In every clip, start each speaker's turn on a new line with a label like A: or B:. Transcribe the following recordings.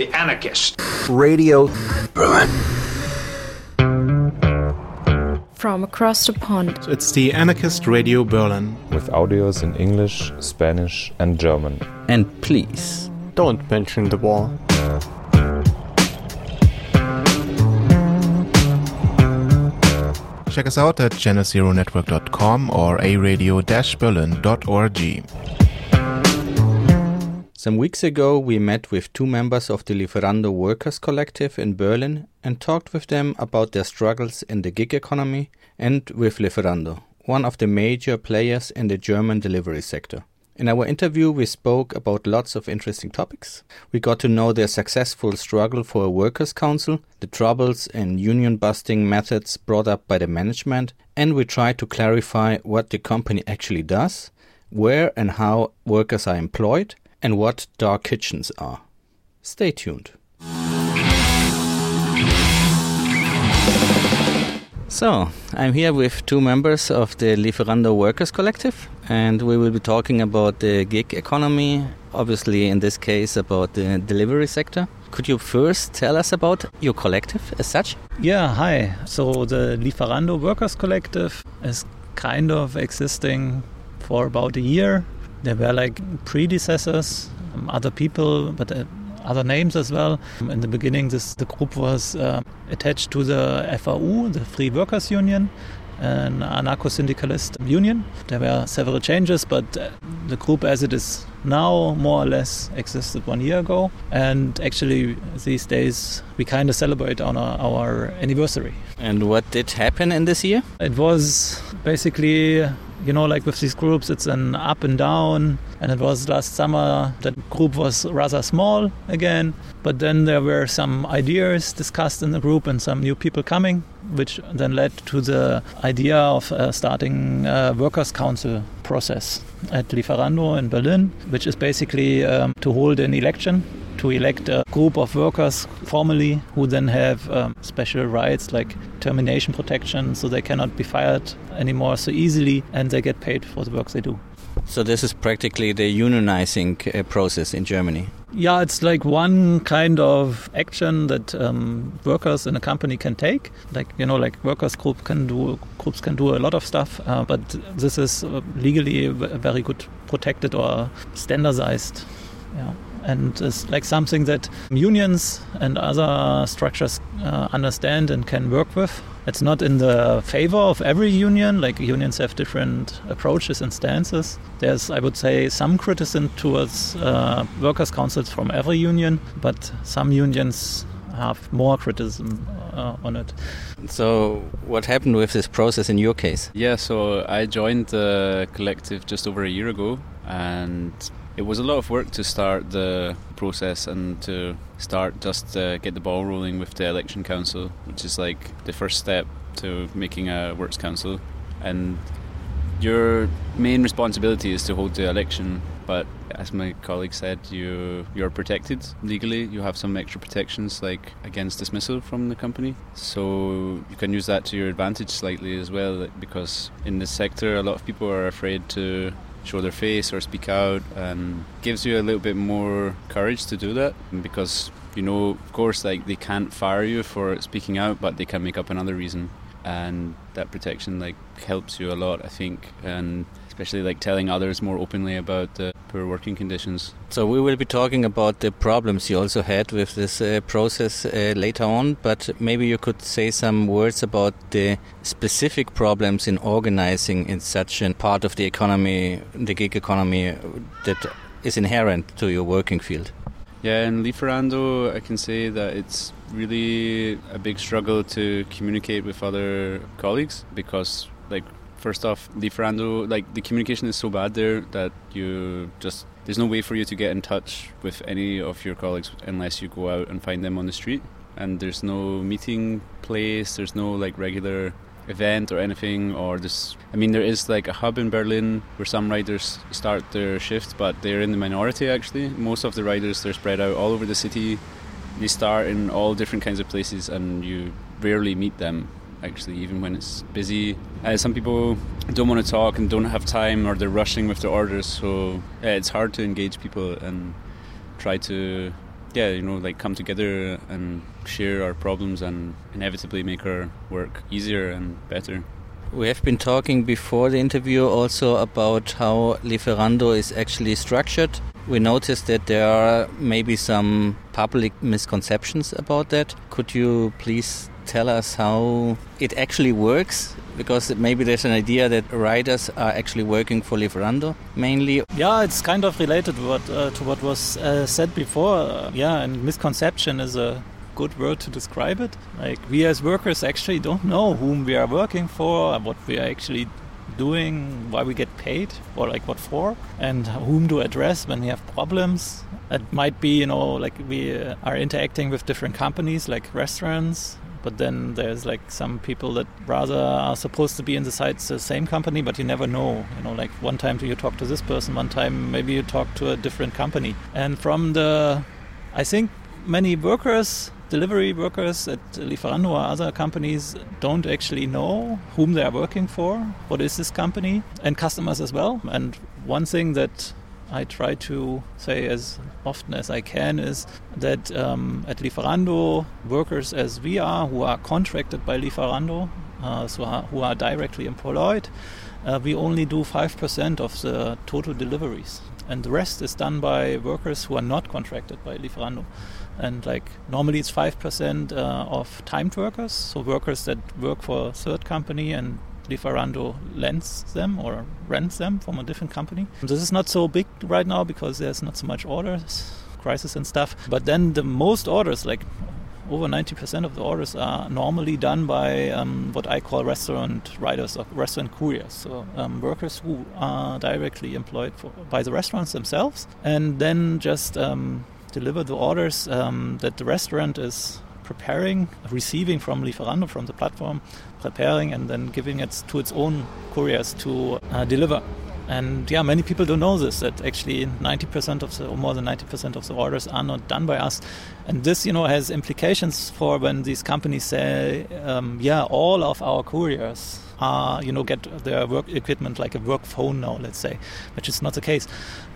A: The Anarchist.
B: Radio Berlin.
C: From across the pond.
D: It's the Anarchist Radio Berlin.
E: With audios in English, Spanish, and German.
F: And please,
G: don't mention the war.
D: Check us out at generationetwork.com or aradio-berlin.org.
F: Some weeks ago, we met with two members of the Lieferando Workers Collective in Berlin and talked with them about their struggles in the gig economy and with Lieferando, one of the major players in the German delivery sector. In our interview, we spoke about lots of interesting topics. We got to know their successful struggle for a workers' council, the troubles and union busting methods brought up by the management, and we tried to clarify what the company actually does, where and how workers are employed, and what dark kitchens are. Stay tuned. So, I'm here with two members of the Lieferando Workers Collective, and we will be talking about the gig economy, obviously, in this case, about the delivery sector. Could you first tell us about your collective as such?
H: Yeah, hi. So, the Lieferando Workers Collective is kind of existing for about a year. There were like predecessors, um, other people, but uh, other names as well. In the beginning, this the group was uh, attached to the FAU, the Free Workers Union, an anarcho-syndicalist union. There were several changes, but uh, the group as it is now more or less existed one year ago. And actually, these days we kind of celebrate on our, our anniversary.
F: And what did happen in this year?
H: It was basically you know, like with these groups, it's an up and down. And it was last summer that group was rather small again. But then there were some ideas discussed in the group and some new people coming, which then led to the idea of uh, starting a workers' council process at Lieferando in Berlin, which is basically um, to hold an election to elect a group of workers formally who then have um, special rights like termination protection so they cannot be fired anymore so easily and they get paid for the work they do.
F: So this is practically the unionizing uh, process in Germany.
H: Yeah, it's like one kind of action that um, workers in a company can take. Like you know, like workers group can do groups can do a lot of stuff, uh, but this is uh, legally very good protected or standardized. Yeah and it's like something that unions and other structures uh, understand and can work with. It's not in the favor of every union, like unions have different approaches and stances. There's, I would say, some criticism towards uh, workers' councils from every union, but some unions have more criticism uh, on it.
F: So, what happened with this process in your case?
I: Yeah, so I joined the collective just over a year ago, and it was a lot of work to start the process and to start just to get the ball rolling with the election council, which is like the first step to making a works council. And your main responsibility is to hold the election, but as my colleague said, you you're protected legally. You have some extra protections like against dismissal from the company, so you can use that to your advantage slightly as well. Because in this sector, a lot of people are afraid to show their face or speak out and gives you a little bit more courage to do that because you know of course like they can't fire you for speaking out but they can make up another reason. And that protection like helps you a lot i think. And especially like telling others more openly about the poor working conditions.
F: So we will be talking about the problems you also had with this uh, process uh, later on, but maybe you could say some words about the specific problems in organizing in such a part of the economy, the gig economy, that is inherent to your working field.
I: Yeah, in Lieferando, I can say that it's really a big struggle to communicate with other colleagues because, like, first off, Lieferando, like the communication is so bad there that you just there's no way for you to get in touch with any of your colleagues unless you go out and find them on the street. And there's no meeting place. There's no like regular event or anything or this I mean there is like a hub in Berlin where some riders start their shift but they're in the minority actually most of the riders they're spread out all over the city they start in all different kinds of places and you rarely meet them actually, even when it's busy. Uh, some people don't want to talk and don't have time, or they're rushing with their orders, so it's hard to engage people and try to yeah, you know, like come together and share our problems and inevitably make our work easier and better.
F: We have been talking before the interview also about how Lieferando is actually structured. We noticed that there are maybe some public misconceptions about that. Could you please tell us how it actually works? Because maybe there's an idea that riders are actually working for Lieferando mainly.
H: Yeah, it's kind of related to what, uh, to what was uh, said before. Uh, yeah, and misconception is a good word to describe it. Like we as workers actually don't know whom we are working for, what we are actually doing, why we get paid, or like what for, and whom to address when we have problems. It might be, you know, like we uh, are interacting with different companies, like restaurants, but then there's like some people that rather are supposed to be in the sites the same company but you never know you know like one time you talk to this person one time maybe you talk to a different company and from the i think many workers delivery workers at Lieferando or other companies don't actually know whom they are working for, what is this company, and customers as well. And one thing that I try to say as often as I can is that um, at Lieferando, workers as we are, who are contracted by Lieferando, uh, so are, who are directly employed, uh, we only do 5% of the total deliveries. And the rest is done by workers who are not contracted by Lieferando. And like normally it's 5% uh, of timed workers, so workers that work for a third company and Lieferando lends them or rents them from a different company. This is not so big right now because there's not so much orders, crisis and stuff. But then the most orders, like over 90% of the orders, are normally done by um, what I call restaurant riders or restaurant couriers. So um, workers who are directly employed for, by the restaurants themselves and then just um, deliver the orders um, that the restaurant is preparing, receiving from Lieferando, from the platform, preparing and then giving it to its own couriers to uh, deliver. And yeah, many people don't know this that actually 90% of the, or more than 90% of the orders are not done by us. And this, you know, has implications for when these companies say, um, yeah, all of our couriers are, you know, get their work equipment like a work phone now, let's say, which is not the case.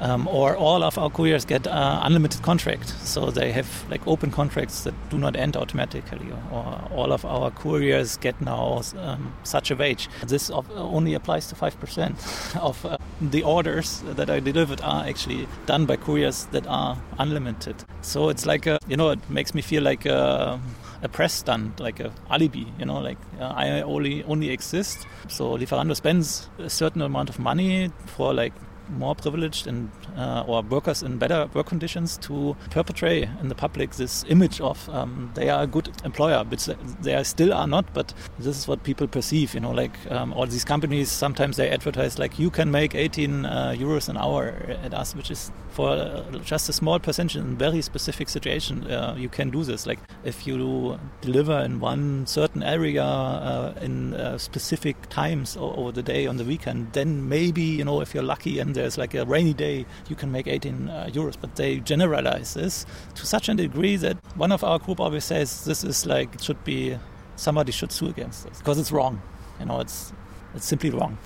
H: Um, or all of our couriers get uh, unlimited contract, so they have like open contracts that do not end automatically. Or all of our couriers get now um, such a wage. This only applies to five percent of uh, the orders that are delivered are actually done by couriers that are unlimited. So it's like a, you know, it makes me feel like a, a press stunt, like a alibi. You know, like uh, I only only exist. So Lieferando spends a certain amount of money for like more privileged and uh, or workers in better work conditions to perpetrate in the public this image of um, they are a good employer, which they still are not. But this is what people perceive. You know, like um, all these companies sometimes they advertise like you can make 18 uh, euros an hour at us, which is for uh, just a small percentage in very specific situation. Uh, you can do this. Like if you deliver in one certain area uh, in uh, specific times over the day on the weekend, then maybe you know if you're lucky and there's like a rainy day, you can make 18 uh, euros. But they generalize this to such a degree that one of our group always says this is like it should be somebody should sue against this because it's wrong. You know, it's it's simply wrong.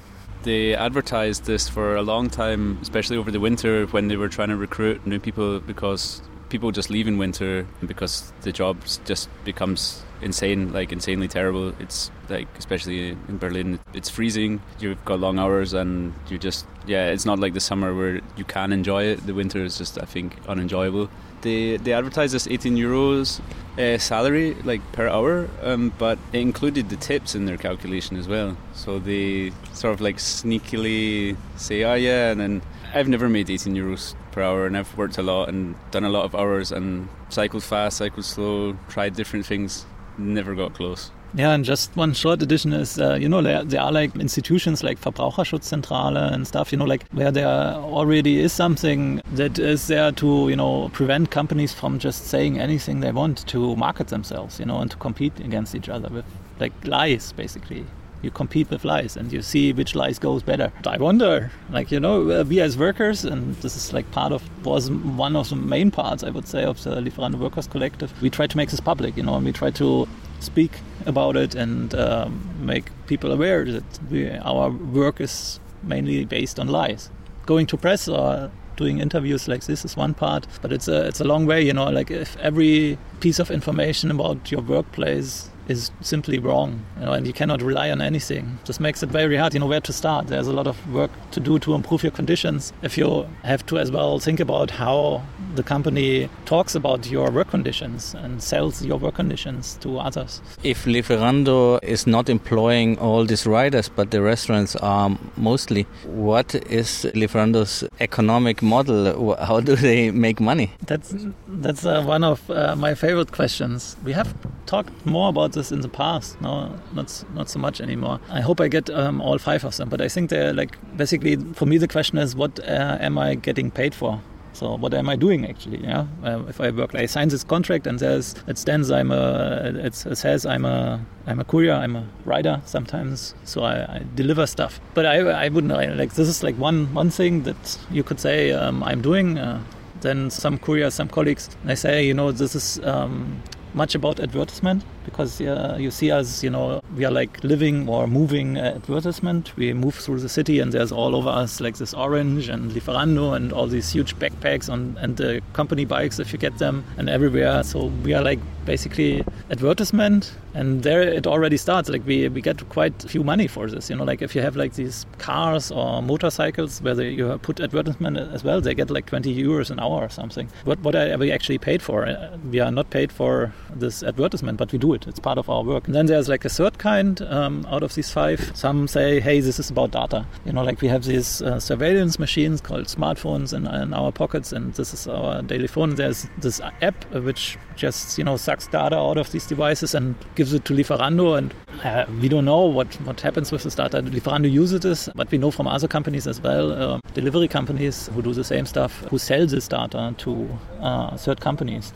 I: They advertised this for a long time, especially over the winter when they were trying to recruit new people because people just leave in winter because the job just becomes insane, like insanely terrible. It's like especially in Berlin, it's freezing. You've got long hours, and you just yeah, it's not like the summer where you can enjoy it. The winter is just I think unenjoyable. They they advertised this 18 euros uh, salary like per hour, um, but it included the tips in their calculation as well. So they sort of like sneakily say, oh yeah, and then I've never made 18 euros per hour, and I've worked a lot and done a lot of hours and cycled fast, cycled slow, tried different things, never got close.
H: Yeah, and just one short addition is, uh, you know, there, there, are like institutions like Verbraucherschutzzentrale and stuff, you know, like where there already is something that is there to, you know, prevent companies from just saying anything they want to market themselves, you know, and to compete against each other with like lies, basically you compete with lies and you see which lies goes better. I wonder, like you know, uh, we as workers, and this is like part of was one of the main parts I would say of the Lieferando Workers Collective. We try to make this public, you know, and we try to speak about it and um, make people aware that we, our work is mainly based on lies. Going to press or doing interviews like this is one part, but it's a it's a long way. You know, like if every piece of information about your workplace is simply wrong, you know, and you cannot rely on anything. Just makes it very hard, you know, where to start. There's a lot of work to do to improve your conditions. If you have to as well think about how the company talks about your work conditions and sells your work conditions to others.
F: If Lieferando is not employing all these riders, but the restaurants are mostly, what is Lieferando's economic model? How do they make money?
H: That's that's uh, one of uh, my favorite questions. We have talked more about this in the past. No, not not so much anymore. I hope I get um, all five of them. But I think they're like basically for me the question is what uh, am I getting paid for? So what am I doing actually? Yeah, uh, if I work, I sign this contract and says it stands I'm a it says I'm a I'm a courier, I'm a rider sometimes, so I, I deliver stuff. But I I wouldn't like this is like one one thing that you could say um, I'm doing. Uh, then some couriers, some colleagues, they say, you know, this is um, much about advertisement because uh, you see us, you know, we are like living or moving advertisement. We move through the city and there's all over us like this orange and Lieferando and all these huge backpacks on, and the company bikes if you get them and everywhere. So we are like basically advertisement and there it already starts. Like we, we get quite few money for this you know like if you have like these cars or motorcycles where they, you put advertisement as well they get like 20 euros an hour or something. What what are we actually paid for? Uh, we are not paid for this advertisement but we do it. It's part of our work. And then there's like a third kind um, out of these five some say hey this is about data. You know like we have these uh, surveillance machines called smartphones in, in our pockets and this is our daily phone. There's this app which just you know sucks data out of these devices and gives it to Lieferando. And uh, we don't know what, what happens with this data. Lieferando uses this, but we know from other companies as well, uh, delivery companies who do the same stuff, who sell this data to uh, third companies.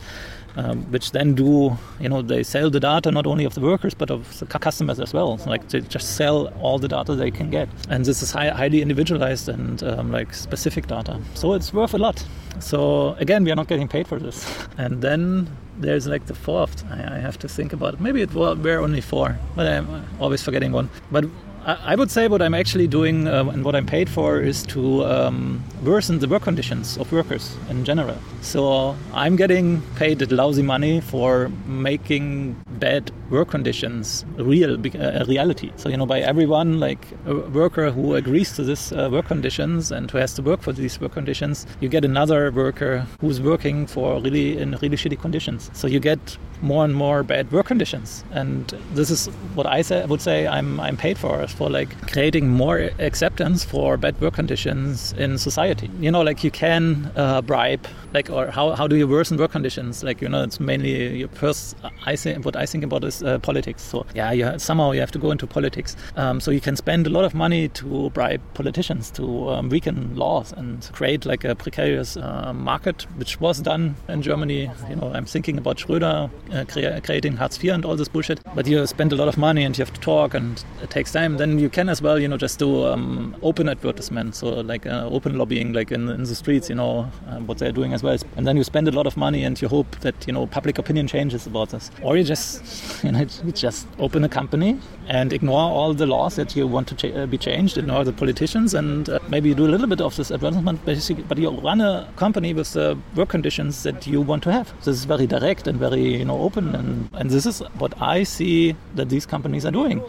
H: Um, which then do, you know, they sell the data not only of the workers but of the customers as well. Like they just sell all the data they can get, and this is high, highly individualized and um, like specific data. So it's worth a lot. So again, we are not getting paid for this. And then there's like the fourth. I, I have to think about it. Maybe it were only four, but I'm always forgetting one. But I would say what I'm actually doing uh, and what I'm paid for is to um, worsen the work conditions of workers in general. So I'm getting paid lousy money for making bad work conditions real, a reality. So you know, by everyone, like a worker who agrees to this uh, work conditions and who has to work for these work conditions, you get another worker who's working for really in really shitty conditions. So you get more and more bad work conditions, and this is what I say, would say I'm I'm paid for for like creating more acceptance for bad work conditions in society. You know, like you can uh, bribe, like or how, how do you worsen work conditions? Like you know, it's mainly your first. I think what I think about is uh, politics. So yeah, you somehow you have to go into politics. Um, so you can spend a lot of money to bribe politicians to um, weaken laws and create like a precarious uh, market, which was done in Germany. You know, I'm thinking about Schröder uh, crea- creating Hartz IV and all this bullshit. But you spend a lot of money and you have to talk and it takes time. Then you can as well, you know, just do um, open advertisement, so like uh, open lobbying, like in, in the streets, you know, uh, what they're doing as well. And then you spend a lot of money and you hope that you know public opinion changes about this, or you just you know you just open a company and ignore all the laws that you want to be changed, ignore the politicians, and uh, maybe you do a little bit of this advertisement, basically, but you run a company with the work conditions that you want to have. This is very direct and very you know open, and, and this is what I see that these companies are doing.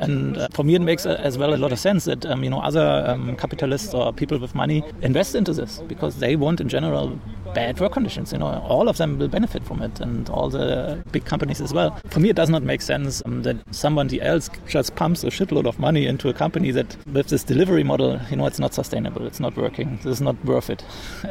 H: And uh, for me, it makes uh, as well a lot of sense that um, you know other um, capitalists or people with money invest into this because they want, in general, bad work conditions. You know, all of them will benefit from it, and all the big companies as well. For me, it does not make sense um, that somebody else just pumps a shitload of money into a company that, with this delivery model, you know, it's not sustainable. It's not working. This is not worth it.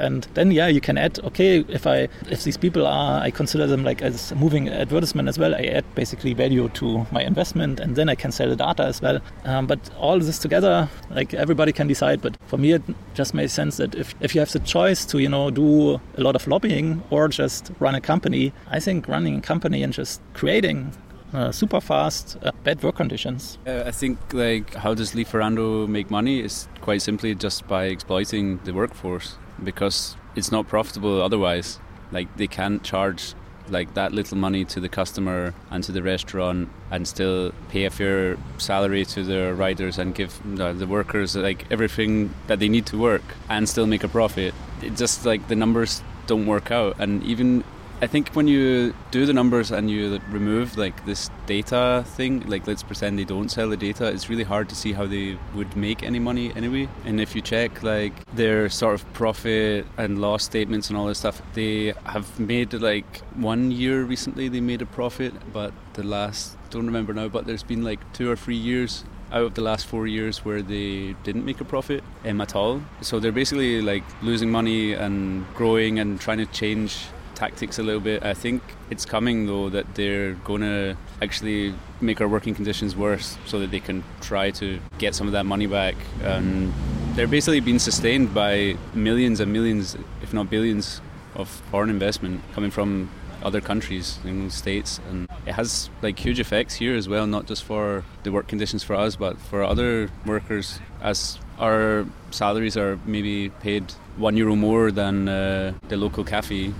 H: And then, yeah, you can add. Okay, if I if these people are, I consider them like as moving advertisement as well. I add basically value to my investment, and then I can sell the data as well. Um, but all this together, like everybody can decide. But for me, it just makes sense that if if you have the choice to, you know, do a lot of lobbying or just run a company. I think running a company and just creating uh, super fast, uh, bad work conditions.
I: Uh, I think like how does Lieferando make money is quite simply just by exploiting the workforce because it's not profitable otherwise. Like they can't charge like that little money to the customer and to the restaurant and still pay a fair salary to the riders and give the, workers like everything that they need to work and still make a profit. It just like the numbers don't work out and even I think when you do the numbers and you remove like this data thing, like let's pretend they don't sell the data, it's really hard to see how they would make any money anyway. And if you check like their sort of profit and loss statements and all this stuff, they have made like one year recently they made a profit, but the last don't remember now, but there's been like two or three years out of the last four years where they didn't make a profit um, at all. So they're basically like losing money and growing and trying to change tactics a little bit. I think it's coming though that they're going to actually make our working conditions worse so that they can try to get some of that money back. And they're basically being sustained by millions and millions, if not billions, of foreign investment coming from other countries, the states, and it has like huge effects here as well. Not just for the work conditions for us, but for other workers, as our salaries are maybe paid one euro more than uh, the local cafe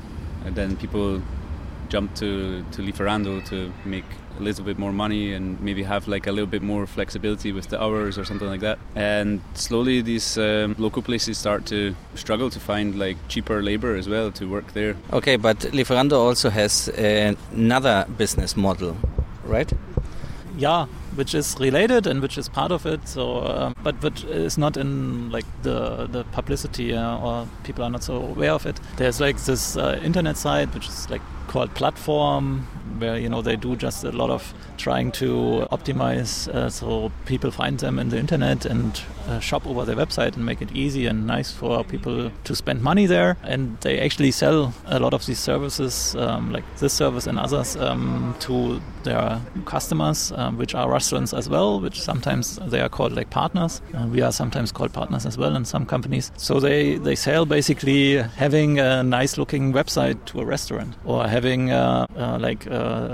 I: and then people jump to to Lieferando to make a little bit more money and maybe have like a little bit more flexibility with the hours or something like that. And slowly these um, local places start to struggle to find like cheaper labor as well to work there.
F: Okay, but Lieferando also has another business model, right?
H: Yeah, which is related and which is part of it. So, uh, but which is not in like the the publicity uh, or people are not so aware of it. There's like this uh, internet site which is like called Platform, where you know they do just a lot of trying to optimize uh, so people find them in the internet and uh, shop over their website and make it easy and nice for people to spend money there. And they actually sell a lot of these services, um, like this service and others, um, to their customers, um, which are restaurants as well, which sometimes they are called like partners. We are sometimes called partners as well in some companies. So they, they sell basically having a nice looking website to a restaurant or having uh, uh, like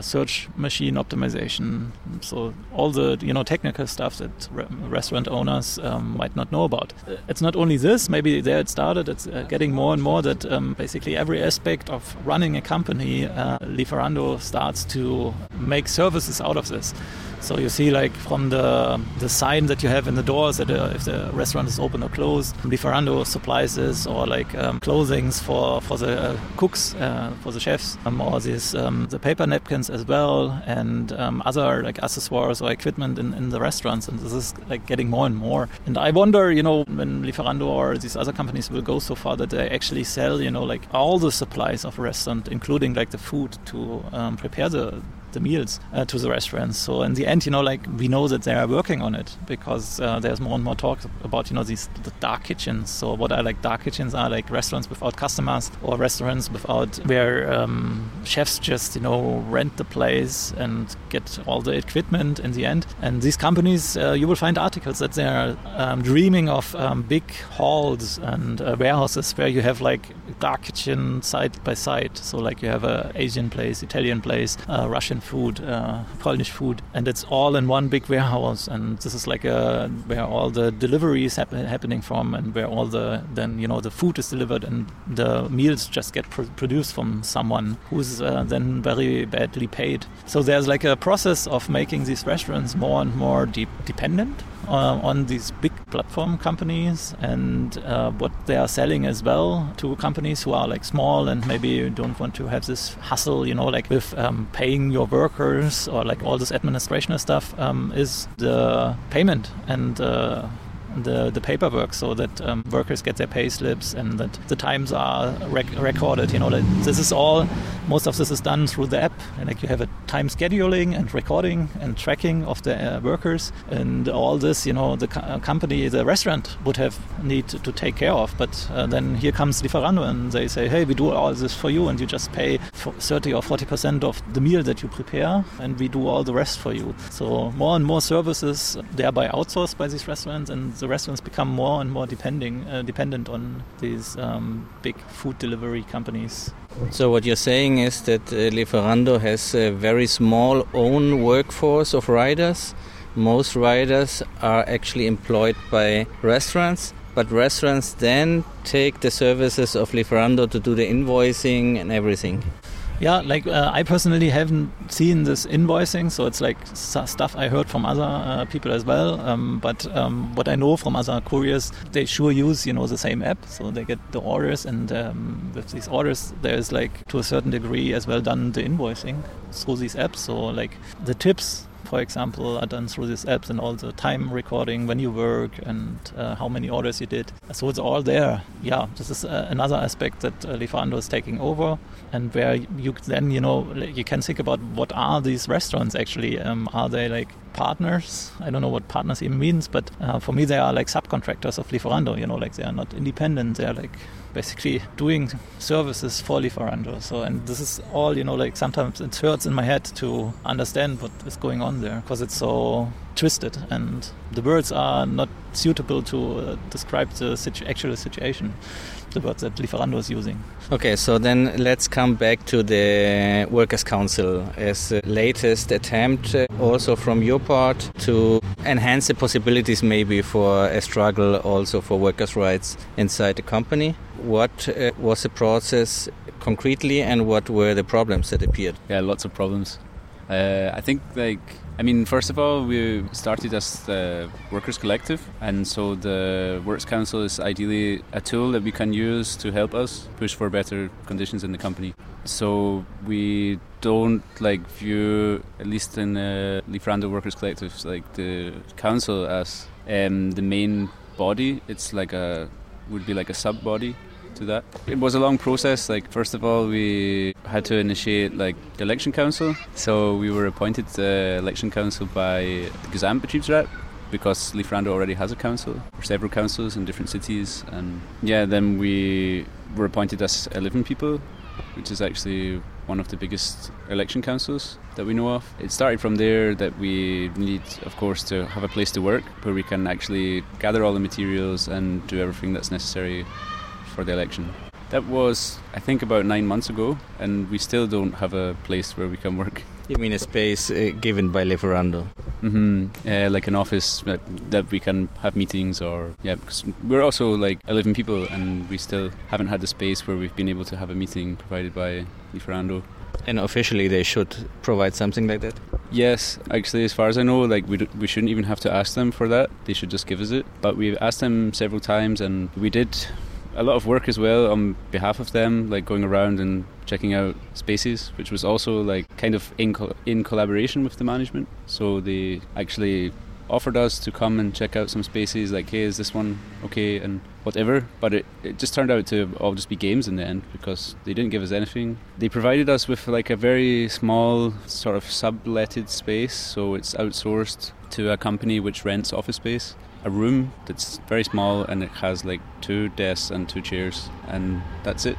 H: search machine optimization. So all the you know technical stuff that re- restaurant owners um, might not know about. It's not only this. Maybe there it started. It's uh, getting more and more that um, basically every aspect of running a company, uh, Lieferando starts to make services out of this. So you see, like from the the sign that you have in the doors that uh, if the restaurant is open or closed, Lieferando supplies this, or like um, clothings for for the uh, cooks, uh, for the chefs, um, or these um, the paper napkins as well, and um, other like accessories or equipment in, in the restaurants. And this is like getting more and more. And I wonder, you know, when Lieferando or these other companies will go so far that they actually sell, you know, like all the supplies of a restaurant, including like the food to um, prepare the the meals uh, to the restaurants. So in the end, you know, like we know that they are working on it because uh, there's more and more talk about you know these the dark kitchens. So what I like dark kitchens are like restaurants without customers or restaurants without where um, chefs just you know rent the place and get all the equipment in the end. And these companies, uh, you will find articles that they are um, dreaming of um, big halls and uh, warehouses where you have like dark kitchen side by side. So like you have a Asian place, Italian place, Russian food, uh, Polish food, and it's all in one big warehouse. And this is like a, where all the deliveries happen, happening from, and where all the then you know the food is delivered, and the meals just get pr- produced from someone who's uh, then very badly paid. So there's like a process of making these restaurants more and more deep dependent uh, on these big platform companies and uh, what they are selling as well to companies who are like small and maybe don't want to have this hustle, you know, like with um, paying your workers or like all this administrative stuff um, is the payment and uh, the, the paperwork so that um, workers get their pay slips and that the times are rec- recorded. You know, this is all, most of this is done through the app. And like you have a time scheduling and recording and tracking of the uh, workers and all this, you know, the co- company, the restaurant would have need to, to take care of. But uh, then here comes Lieferando and they say, hey, we do all this for you and you just pay 30 or 40% of the meal that you prepare and we do all the rest for you. So more and more services thereby outsourced by these restaurants and the restaurants become more and more depending uh, dependent on these um, big food delivery companies.
F: So what you're saying is that uh, Lieferando has a very small own workforce of riders. Most riders are actually employed by restaurants, but restaurants then take the services of Lieferando to do the invoicing and everything.
H: Yeah, like uh, I personally haven't seen this invoicing, so it's like stuff I heard from other uh, people as well. Um, but um, what I know from other couriers, they sure use you know the same app, so they get the orders, and um, with these orders, there's like to a certain degree as well done the invoicing through these apps. So like the tips for example, are done through these apps and all the time recording when you work and uh, how many orders you did. So it's all there. Yeah, this is uh, another aspect that uh, Lieferando is taking over, and where you then you know you can think about what are these restaurants actually? Um, are they like partners? I don't know what partners even means, but uh, for me they are like subcontractors of Lieferando. You know, like they are not independent. They are like basically doing services for Lieferando. So, and this is all, you know, like sometimes it hurts in my head to understand what is going on there because it's so twisted and the words are not suitable to uh, describe the situ- actual situation the words that Lieferando is using.
F: Okay, so then let's come back to the Workers' Council as a latest attempt, uh, also from your part, to enhance the possibilities maybe for a struggle also for workers' rights inside the company. What uh, was the process concretely, and what were the problems that appeared?
I: Yeah, lots of problems. Uh, I think like I mean, first of all, we started as the workers' collective, and so the Works Council is ideally a tool that we can use to help us push for better conditions in the company. So we don't like view, at least in the Lieferando Workers Collective, like the council as um, the main body. It's like a would be like a sub body to that. It was a long process. Like first of all, we had to initiate like the election council. So we were appointed the election council by the Gesamtbetriebsrat because Lieferando already has a council or several councils in different cities. And yeah, then we were appointed as 11 people, which is actually one of the biggest election councils that we know of. It started from there that we need, of course, to have a place to work where we can actually gather all the materials and do everything that's necessary for the election. That was, I think, about nine months ago, and we still don't have a place where we can work.
F: You mean a space uh, given by Lieferando?
I: Mm-hmm. Uh, like an office that, that we can have meetings, or yeah, because we're also like 11 people, and we still haven't had a space where we've been able to have a meeting provided by Lieferando.
F: And officially, they should provide something like that.
I: Yes, actually, as far as I know, like we d- we shouldn't even have to ask them for that. They should just give us it. But we've asked them several times, and we did a lot of work as well on behalf of them, like going around and checking out spaces, which was also like kind of in co- in collaboration with the management. So they actually offered us to come and check out some spaces, like, hey, is this one okay, and whatever. But it, it just turned out to all just be games in the end because they didn't give us anything. They provided us with like a very small sort of subletted space, so it's outsourced to a company which rents office space a room that's very small and it has like two desks and two chairs and that's it.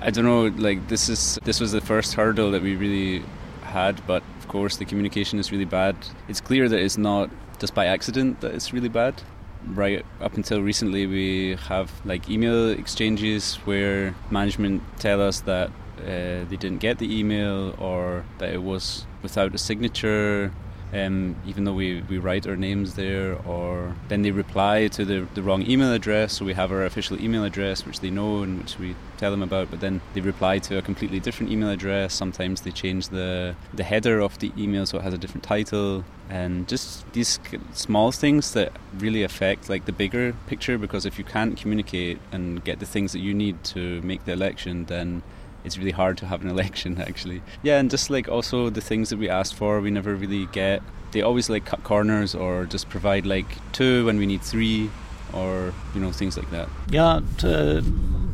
I: I don't know, like this is this was the first hurdle that we really had, but of course the communication is really bad. It's clear that it's not just by accident that it's really bad. Right up until recently, we have like email exchanges where management tell us that uh, they didn't get the email or that it was without a signature um, even though we, we write our names there, or then they reply to the, the wrong email address. So we have our official email address, which they know and which we tell them about, but then they reply to a completely different email address. Sometimes they change the, the header of the email so it has a different title. And just these small things that really affect like the bigger picture because if you can't communicate and get the things that you need to make the election, then it's really hard to have an election actually. Yeah, and just like also the things that we asked for, we never really get. They always like cut corners or just provide like two when we need three, or you know things like that.
H: Yeah,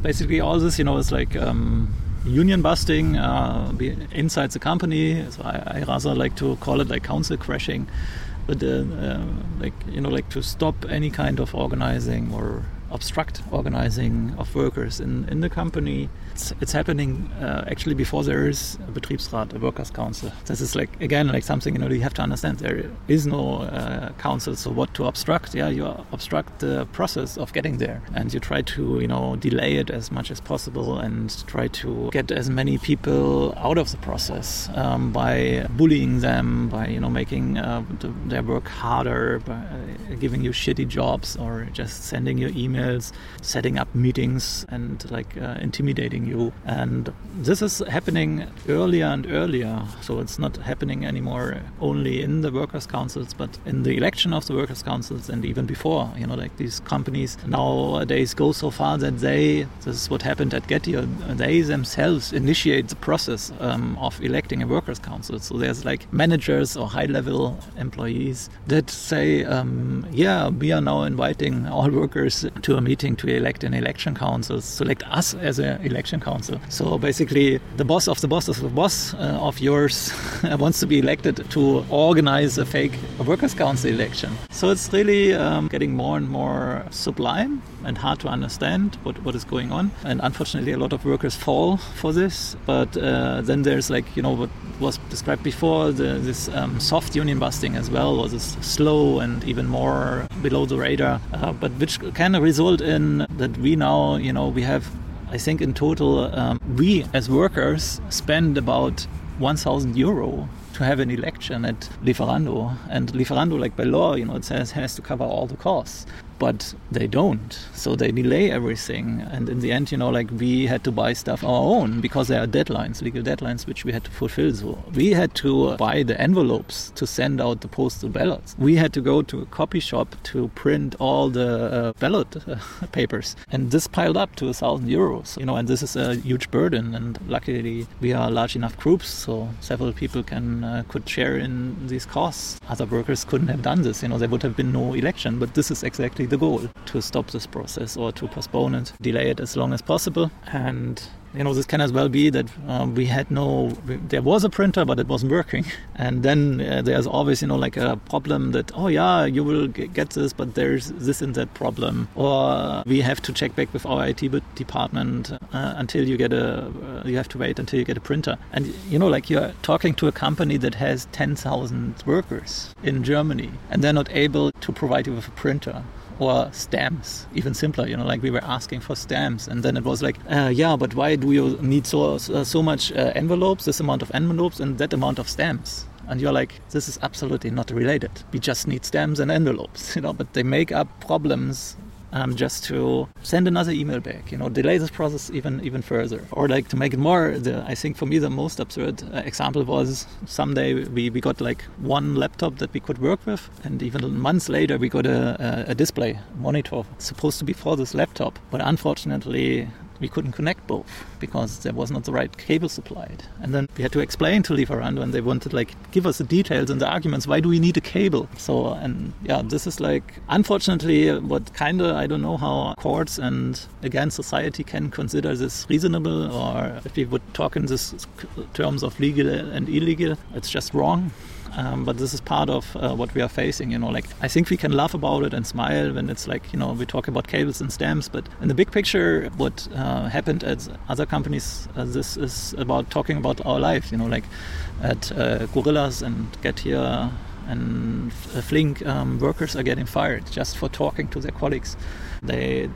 H: basically all this you know is like. Um, union busting uh, inside the company. So I, I, rather like to call it like council crashing, but uh, uh, like you know like to stop any kind of organizing or obstruct organizing of workers in, in the company. It's, it's happening uh, actually before there is a Betriebsrat, a workers' council. This is like, again, like something you know you have to understand. There is no uh, council, so what to obstruct? Yeah, you obstruct the process of getting there, and you try to you know delay it as much as possible and try to get as many people out of the process um, by bullying them, by you know making uh, the, their work harder, by uh, giving you shitty jobs or just sending you emails setting up meetings, and like uh, intimidating you. And this is happening earlier and earlier. So it's not happening anymore only in the workers' councils, but in the election of the workers' councils and even before. You know, like these companies nowadays go so far that they, this is what happened at Getir, they themselves initiate the process um, of electing a workers' council. So there's like managers or high level employees that say, um, yeah, we are now inviting all workers to a meeting to elect an election council, select us as an election council. So basically, the boss of the boss of the boss uh, of yours wants to be elected to organize a fake workers' council election. So it's really um, getting more and more sublime and hard to understand what, what is going on. And unfortunately, a lot of workers fall for this. But uh, then there's like, you know, what was described before the, this um, soft union busting as well, or this slow and even more below the radar, uh, but which can result in that we now, you know, we have I think in total, um, we as workers spend about 1,000 euro to have an election at Lieferando. And Lieferando, like by law, you know, it says has to cover all the costs but they don't. So they delay everything. And in the end, you know, like we had to buy stuff our own because there are deadlines, legal deadlines, which we had to fulfill. So we had to buy the envelopes to send out the postal ballots. We had to go to a copy shop to print all the uh, ballot uh, papers. And this piled up to a thousand euros, you know, and this is a huge burden. And luckily, we are large enough groups, so several people can uh, could share in these costs. Other workers couldn't have done this, you know, there would have been no election. But this is exactly the goal to stop this process or to postpone it, delay it as long as possible. And you know, this can as well be that um, we had no, there was a printer, but it wasn't working. And then uh, there's always, you know, like a problem that, oh yeah, you will get this, but there's this and that problem. Or we have to check back with our IT department uh, until you get a, uh, you have to wait until you get a printer. And, you know, like you're talking to a company that has 10,000 workers in Germany and they're not able to provide you with a printer or stamps even simpler you know like we were asking for stamps. And then it was like uh, yeah but why do you need so uh, so much uh, envelopes this amount of envelopes and that amount of stamps? And you're like this is absolutely not related. We just need stamps and envelopes you know but they make up problems um, just to send another email back, you know, delay this process even even further, or like to make it more. The, I think for me the most absurd uh, example was someday we, we got like one laptop that we could work with, and even months later we got a, a, a display monitor supposed to be for this laptop, but unfortunately we couldn't connect both because there was not the right cable supplied. And then we had to explain to Lieferando and they wanted like give us the details and the arguments. Why do we need a cable? So and yeah, this is like unfortunately what kind of I don't know how courts and again society can consider this reasonable or if we would talk in this terms of legal and illegal, it's just wrong. Um, but this is part of uh, what we are facing. You know, like I think we can laugh about it and smile when it's like you know we talk about cables and stamps. But in the big picture, what uh, happened at other companies, uh, this is about talking about our life. You know, like at uh, Gorillas and Getir and Flink, um, workers are getting fired just for talking to their colleagues. They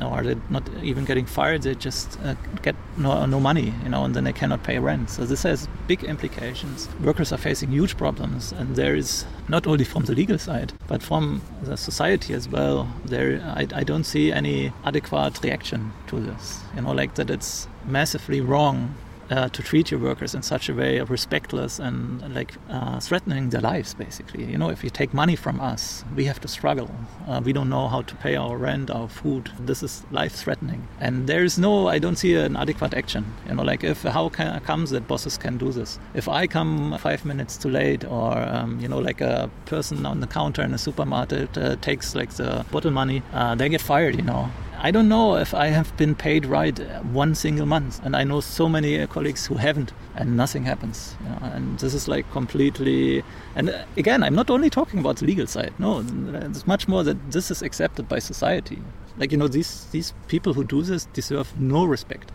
H: are not even getting fired; they just uh, get no, no money, you know, and then they cannot pay rent. So this has big implications. Workers are facing huge problems, and there is not only from the legal side, but from the society as well. There, I, I don't see any adequate reaction to this. You know, like that it's massively wrong uh, to treat your workers in such a way of respectless and like uh, threatening their lives basically. You know if you take money from us we have to struggle. Uh, we don't know how to pay our rent our food. This is life threatening and there is no i don't see an adequate action. You know like if how can, comes that bosses can do this? If i come five minutes too late or um, you know like a person on the counter in a supermarket uh, takes like the bottle money uh, they get fired you know I don't know if I have been paid right one single month, and I know so many uh, colleagues who haven't, and nothing happens. You know, and this is like completely. And uh, again, I'm not only talking about the legal side. No, it's much more that this is accepted by society. Like you know, these these people who do this deserve no respect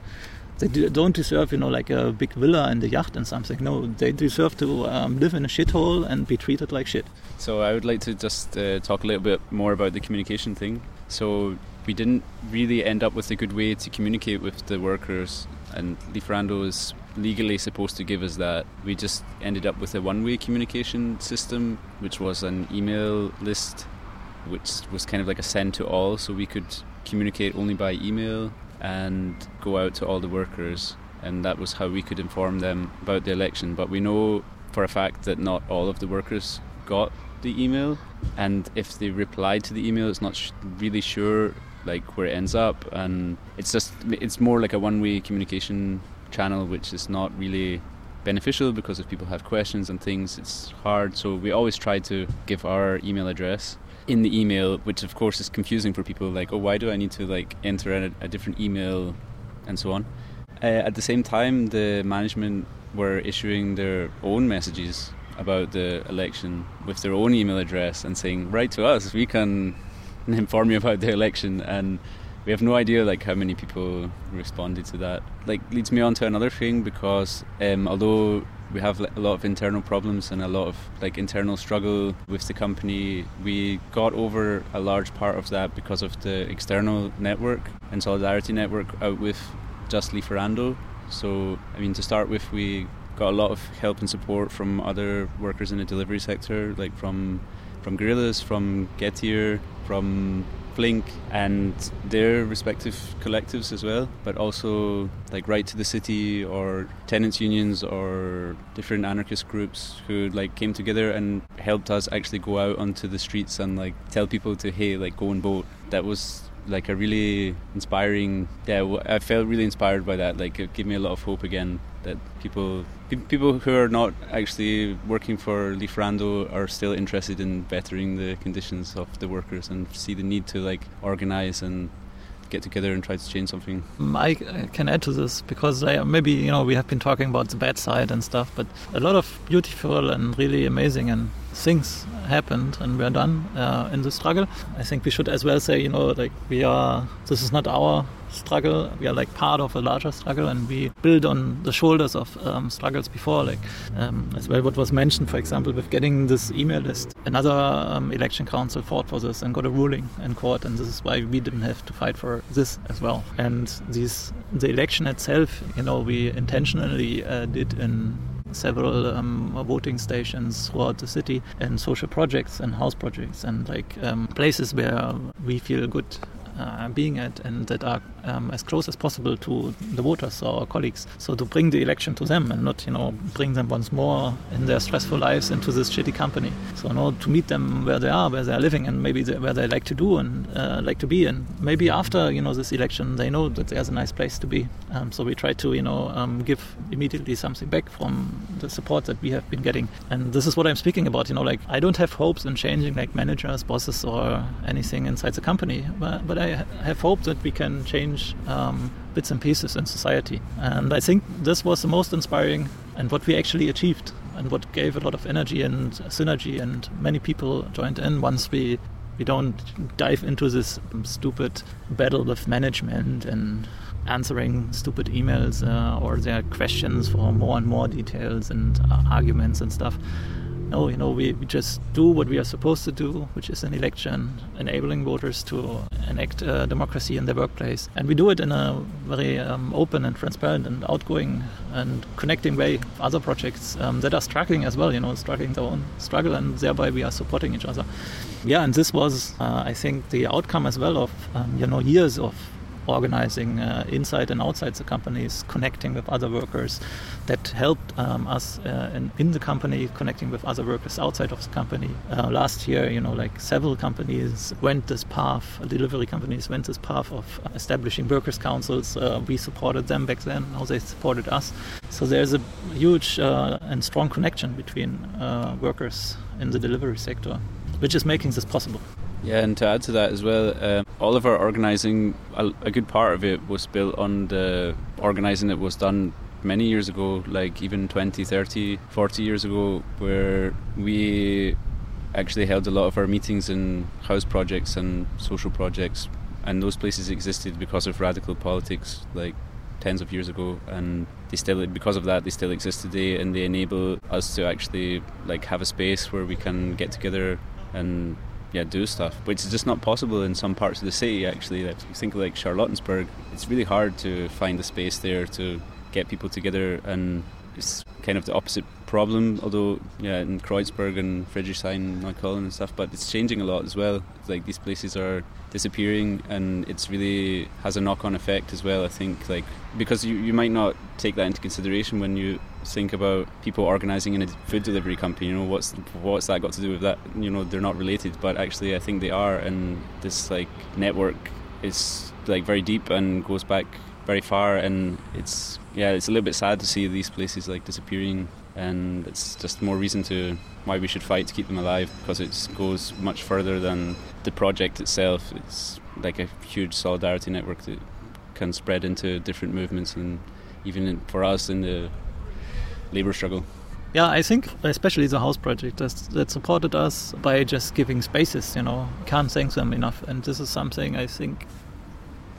H: they don't deserve, you know, like a big villa and a yacht and something. No, they deserve to um, live in a shithole and be treated like shit.
I: So I would like to just uh, talk a little bit more about the communication thing. So we didn't really end up with a good way to communicate with the workers, and Lieferando is legally supposed to give us that. We just ended up with a one way communication system, which was an email list, which was kind of like a send to all, so we could communicate only by email and go out to all the workers, and that was how we could inform them about the election. But we know for a fact that not all of the workers got the email, and if they replied to the email, it's not sh- really sure like where it ends up, and it's just it's more like a one-way communication channel, which is not really beneficial because if people have questions and things, it's hard. So we always try to give our email address in the email, which of course is confusing for people. Like, oh, why do I need to like enter a, a different email, and so on. Uh, at the same time, the management were issuing their own messages about the election with their own email address and saying, "Write to us. We can inform you about the election." And we have no idea like how many people responded to that. Like leads me on to another thing because um, although we have a lot of internal problems and a lot of like internal struggle with the company, we got over a large part of that because of the external network and solidarity network out with Just Lieferando. So I mean to start with, we got a lot of help and support from other workers in the delivery sector, like from from Gorillas from Getir, from Flink and their respective collectives as well, but also like Right to the City or tenants unions or different anarchist groups who like came together and helped us actually go out onto the streets and like tell people to hey like go and vote. That was like a really inspiring yeah I felt really inspired by that like it gave me a lot of hope again that people people who are not actually working for Lieferando are still interested in bettering the conditions of the workers and see the need to like organize and get together and try to change something.
H: I can add to this because maybe you know we have been talking about the bad side and stuff, but a lot of beautiful and really amazing and things happened and we're done uh, in the struggle. I think we should as well say, you know, like we are, this is not our struggle. We are like part of a larger struggle and we build on the shoulders of um, struggles before, like um, as well what was mentioned, for example, with getting this email list. Another um, election council fought for this and got a ruling in court and this is why we didn't have to fight for this as well. And these, the election itself, you know, we intentionally uh, did in several um, voting stations throughout the city and social projects and house projects and like um, places where we feel good uh, being at and that are um, as close as possible to the voters or our colleagues. So to bring the election to them and not, you know, bring them once more in their stressful lives into this shitty company. So, know, to meet them where they are, where they are living, and maybe they, where they like to do and uh, like to be. And maybe after, you know, this election, they know that there's a nice place to be. Um, so we try to, you know, um, give immediately something back from the support that we have been getting. And this is what I'm speaking about. You know, like I don't have hopes in changing like managers, bosses, or anything inside the company, but, but I have hope that we can change um, bits and pieces in society. And I think this was the most inspiring and what we actually achieved and what gave a lot of energy and synergy and many people joined in once we we don't dive into this stupid battle with management and answering stupid emails uh, or their questions for more and more details and uh, arguments and stuff no, you know, we, we just do what we are supposed to do, which is an election, enabling voters to enact uh, democracy in their workplace. And we do it in a very um, open and transparent and outgoing and connecting way other projects um, that are struggling as well, you know, struggling their own struggle, and thereby we are supporting each other. Yeah, and this was, uh, I think, the outcome as well of, um, you know, years of organizing uh, inside and outside the companies, connecting with other workers that helped um, us uh, in, in, the company, connecting with other workers outside of the company. Uh, last year, you know, like several companies went this path, delivery companies went this path of establishing workers' councils. Uh, we supported them back then, now they supported us. So there's a huge uh, and strong connection between uh, workers in the delivery sector, which is making this possible.
I: Yeah, and to add to that as well, uh, all of our organising, a, a, good part of it was built on the organising that was done many years ago, like even 20, 30, 40 years ago, where we actually held a lot of our meetings in house projects and social projects, and those places existed because of radical politics, like tens of years ago, and they still, because of that, they still exist today, and they enable us to actually like have a space where we can get together and yeah do stuff, which is just not possible in some parts of the city. Actually, if you think like Charlottenburg, it's really hard to find a space there to get people together, and it's kind of the opposite problem, although yeah, in Kreuzberg and Friedrichshain, Neukölln and stuff, but it's changing a lot as well. Like these places are disappearing, and it's really has a knock-on effect as well. I think like because you, you might not take that into consideration when you think about people organizing in a food delivery company you know what's what's that got to do with that? You know they're not related but actually I think they are and this like network is like very deep and goes back very far and it's yeah it's a little bit sad to see these places like disappearing and it's just more reason to why we should fight to keep them alive because it goes much further than the project itself. It's like a huge solidarity network that can spread into different movements and even for us in the labor struggle.
H: Yeah, I think especially the house project that supported us by just giving spaces, you know, can't thank them enough. And this is something I think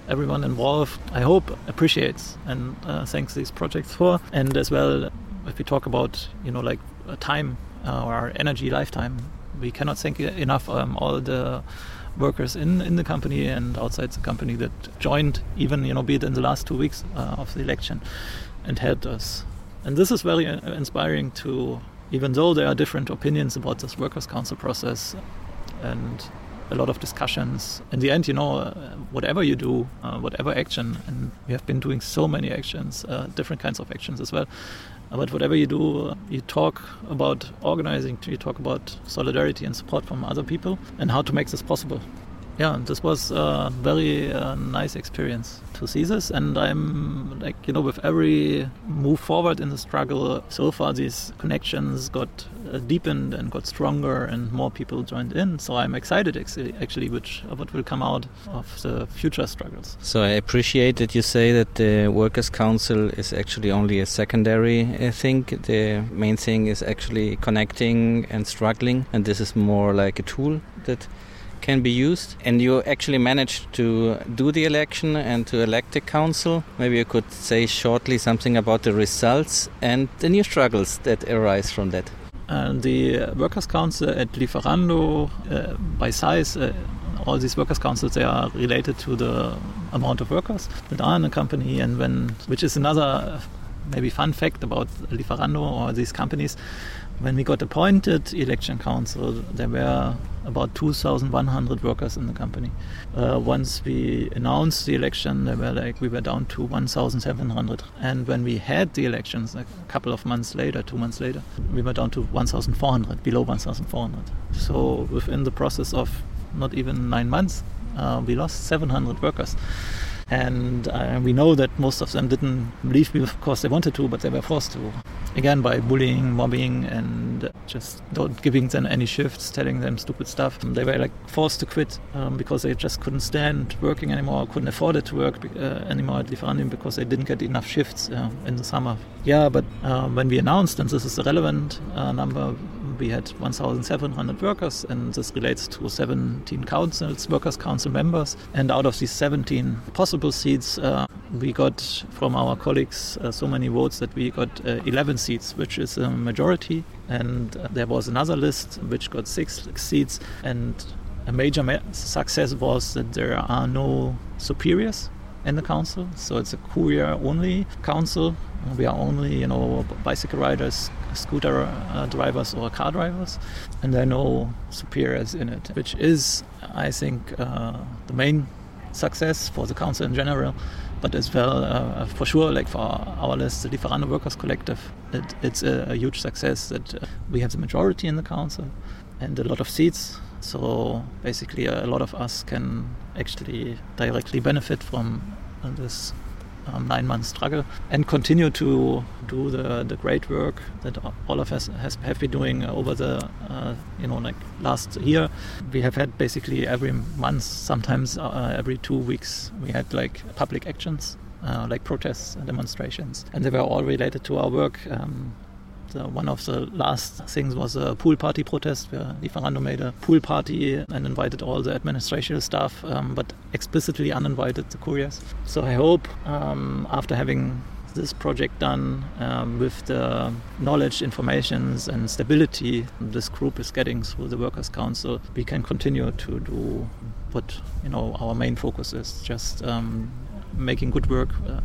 H: everyone involved, I hope, appreciates and uh, thanks these projects for. And as well, if we talk about, you know, like time uh, or energy lifetime, we cannot thank enough um, all the workers in, in the company and outside the company that joined, even, you know, be it in the last two weeks uh, of the election and helped us and this is very uh, inspiring to, even though there are different opinions about this workers' council process and a lot of discussions. In the end, you know, uh, whatever you do, uh, whatever action, and we have been doing so many actions, uh, different kinds of actions as well. But whatever you do, uh, you talk about organizing, you talk about solidarity and support from other people and how to make this possible yeah, this was a very uh, nice experience to see this. And I'm like, you know, with every move forward in the struggle, so far these connections got uh, deepened and got stronger, and more people joined in. So I'm excited actually, which what will come out of the future struggles.
F: So I appreciate that you say that the Workers' Council is actually only a secondary uh, thing. The main thing is actually connecting and struggling, and this is more like a tool that can be used. And you actually managed to do the election and to elect a council. Maybe you could say shortly something about the results and the new struggles that arise from that.
H: Uh, the Workers' Council at Lieferando, uh, by size, uh, all these workers' councils they are related to the amount of workers that are in a company, and when which is another maybe fun fact about Lieferando or these companies when we got appointed election council, there were about 2,100 workers in the company. Uh, once we announced the election, there were like we were down to 1,700. And when we had the elections, a couple of months later, two months later, we were down to 1,400, below 1,400. So within the process of not even nine months, uh, we lost 700 workers. And uh, we know that most of them didn't leave because they wanted to, but they were forced to. Again, by bullying, mobbing, and just not giving them any shifts, telling them stupid stuff. They were like forced to quit um, because they just couldn't stand working anymore, couldn't afford it to work uh, anymore at Lieferando because they didn't get enough shifts uh, in the summer. Yeah, but uh, when we announced, and this is the relevant uh, number, we had 1,700 workers, and this relates to 17 councils, workers' council members. And out of these 17 possible seats, uh, we got from our colleagues uh, so many votes that we got uh, 11 seats, which is a majority. And uh, there was another list which got six seats. And a major ma- success was that there are no superiors in the council. So it's a courier only council. We are only, you know, bicycle riders, scooter uh, drivers, or car drivers, and there are no superiors in it, which is, I think, uh, the main success for the council in general. But as well, uh, for sure, like for our list, the Lieferando Workers Collective, it, it's a, a, huge success that uh, we have the majority in the council and a lot of seats so basically, a lot of us can actually directly benefit from this um, nine month struggle and continue to do the, the great work that all of us has, have been doing over the uh, you know like last year. We have had basically every month sometimes uh, every two weeks we had like public actions uh, like protests and demonstrations. And they were all related to our work um, uh, one of the last things was a pool party protest where Lieferando made a pool party and invited all the administrative staff, um, but explicitly uninvited the couriers. So I hope um, after having this project done um, with the knowledge, informations, and stability this group is getting through the Workers' Council, we can continue to do what you know our main focus is, just um, making good work. Uh,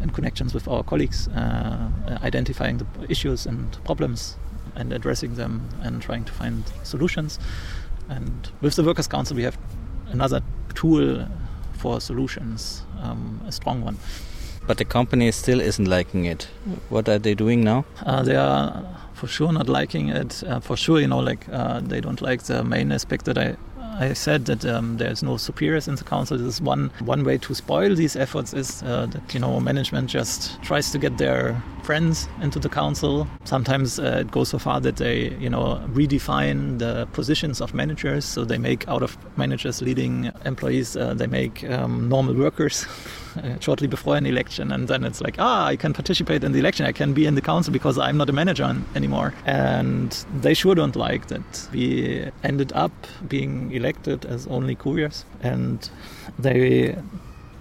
H: in connections with our colleagues, uh, identifying the issues and problems and addressing them and trying to find solutions. And with the Workers' Council, we have another tool for solutions, um, a strong one.
F: But the company still isn't liking it. What are they doing now?
H: Uh, they are for sure not liking it. Uh, for sure, you know, like uh, they don't like the main aspect that I I said that um, there's no superiors in the council. This is one one way to spoil these efforts is uh, that you know management just tries to get their friends into the council. Sometimes uh, it goes so far that they you know redefine the positions of managers. So they make out of managers leading employees, uh, they make um, normal workers. Shortly before an election, and then it's like, ah, I can participate in the election. I can be in the council because I'm not a manager anymore. And they sure don't like that we ended up being elected as only couriers, and they.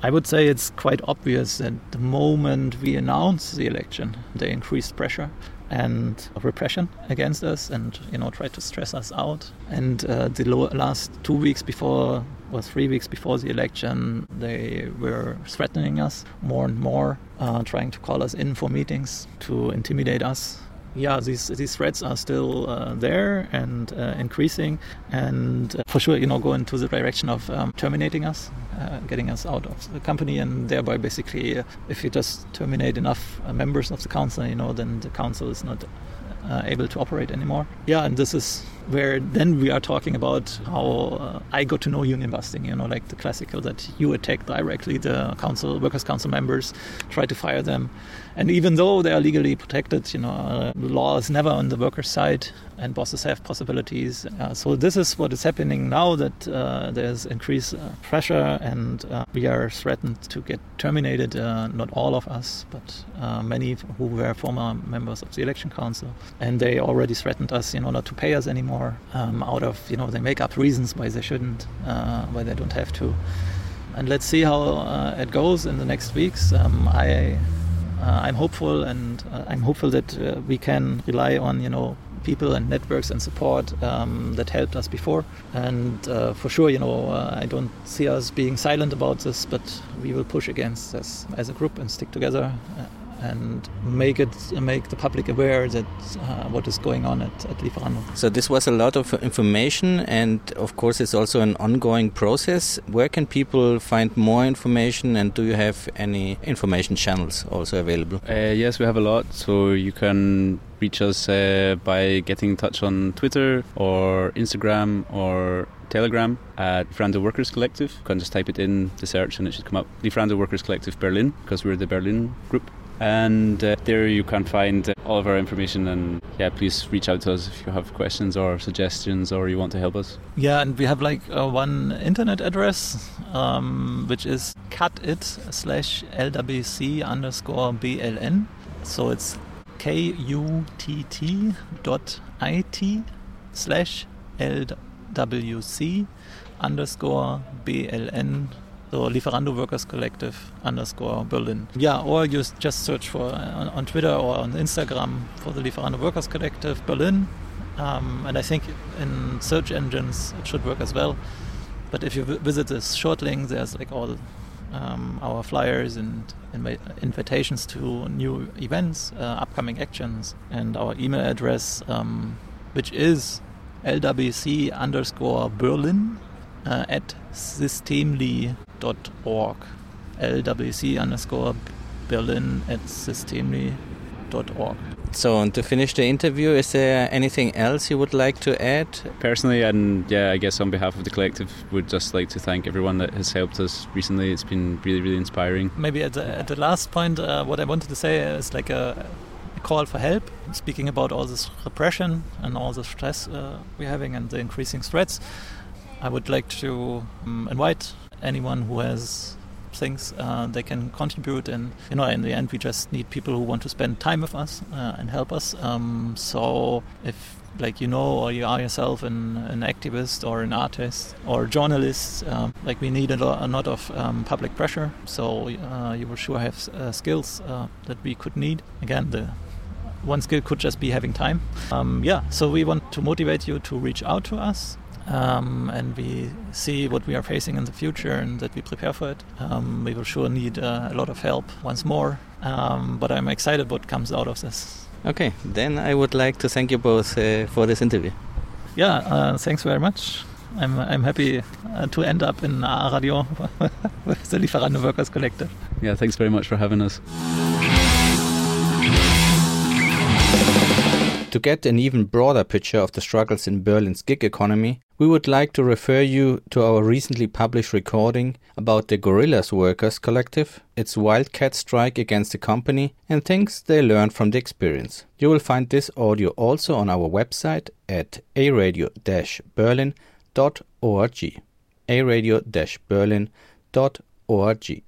H: I would say it's quite obvious that the moment we announced the election, they increased pressure and repression against us and you know tried to stress us out and uh, the last two weeks before or three weeks before the election they were threatening us more and more uh, trying to call us in for meetings to intimidate us yeah, these these threats are still uh, there and uh, increasing, and uh, for sure, you know, go into the direction of um, terminating us, uh, getting us out of the company, and thereby basically, uh, if you just terminate enough members of the council, you know, then the council is not able to operate anymore. Yeah, and this is where then we are talking about how uh, I got to know union busting, you know, like the classical that you attack directly the council, workers' council members, try to fire them. And even though they are legally protected, you know, uh, law is never on the workers' side and bosses have possibilities. Uh, so this is what is happening now that uh, there's increased uh, pressure and uh, we are threatened to get terminated. not all of us, but many who were former members of the election council. And they already threatened us, you know, not to pay us anymore um, out of you know they make up reasons why they shouldn't uh, why they don't have to. And let's see how uh, it goes in the next weeks. Um, I uh, I'm hopeful and uh, I'm hopeful that uh, we can rely on you know people and networks and support um, that helped us before. And uh, for sure you know I don't see us being silent about this but we will push against this as a group and stick together and make it make the public aware that uh, what is going on at, at Lieferando.
F: So this was a lot of information, and of course it's also an ongoing process. Where can people find more information, and do you have any information channels also available?
I: Uh, yes, we have a lot. So you can reach us uh, by getting in touch on Twitter or Instagram or Telegram at Lieferando Workers Collective. You can just type it in the search and it should come up. Lieferando Workers Collective Berlin because we're the Berlin group and uh, there you can find uh, all of our information and yeah please reach out to us if you have questions or suggestions or you want to help us.
H: Yeah and we have like uh, one internet address um, which is cutit slash lwc underscore bln so it's k-u-t-t dot it slash lwc underscore bln so Lieferando Workers Collective underscore Berlin. Yeah, or you just search for uh, on, on, Twitter or on Instagram for the Lieferando Workers Collective Berlin. Um, and I think in search engines it should work as well. But if you visit this short link, there's like all um, our flyers and inv invitations to new events, uh, upcoming actions, and our email address, um, which is lwc underscore Berlin uh, at systemli systemli.org. LWC underscore Berlin at systemli.org.
F: So, and to finish the interview, is there anything else you would like to add?
I: Personally, and yeah, I guess on behalf of the collective, would just like to thank everyone that has helped us recently. It's been really, really inspiring.
H: Maybe at the, at the last point, uh, what I wanted to say is like a, a, call for help. Speaking about all this repression and all the stress uh, we're having and the increasing threats, I would like to um, invite anyone who has things uh, they can contribute and you know in the end we just need people who want to spend time with us uh, and help us um, so if like you know or you are yourself an, an activist or an artist or journalist um, like we need a lot, a lot of um, public pressure so uh, you will sure have uh, skills uh, that we could need again the one skill could just be having time. Um, yeah, so we want to motivate you to reach out to us. Um, and we see what we are facing in the future and that we prepare for it. Um, we will sure need uh, a lot of help once more, um, but I'm excited what comes out of this.
F: Okay, then I would like to thank you both uh, for this interview.
H: Yeah, uh, thanks very much. I'm, I'm happy uh, to end up in A Radio with the Lieferando Workers Collective.
I: Yeah, thanks very much for having us.
F: To get an even broader picture of the struggles in Berlin's gig economy, we would like to refer you to our recently published recording about the Gorillas Workers Collective, its wildcat strike against the company, and things they learned from the experience. You will find this audio also on our website at aradio-berlin.org. aradio-berlin.org.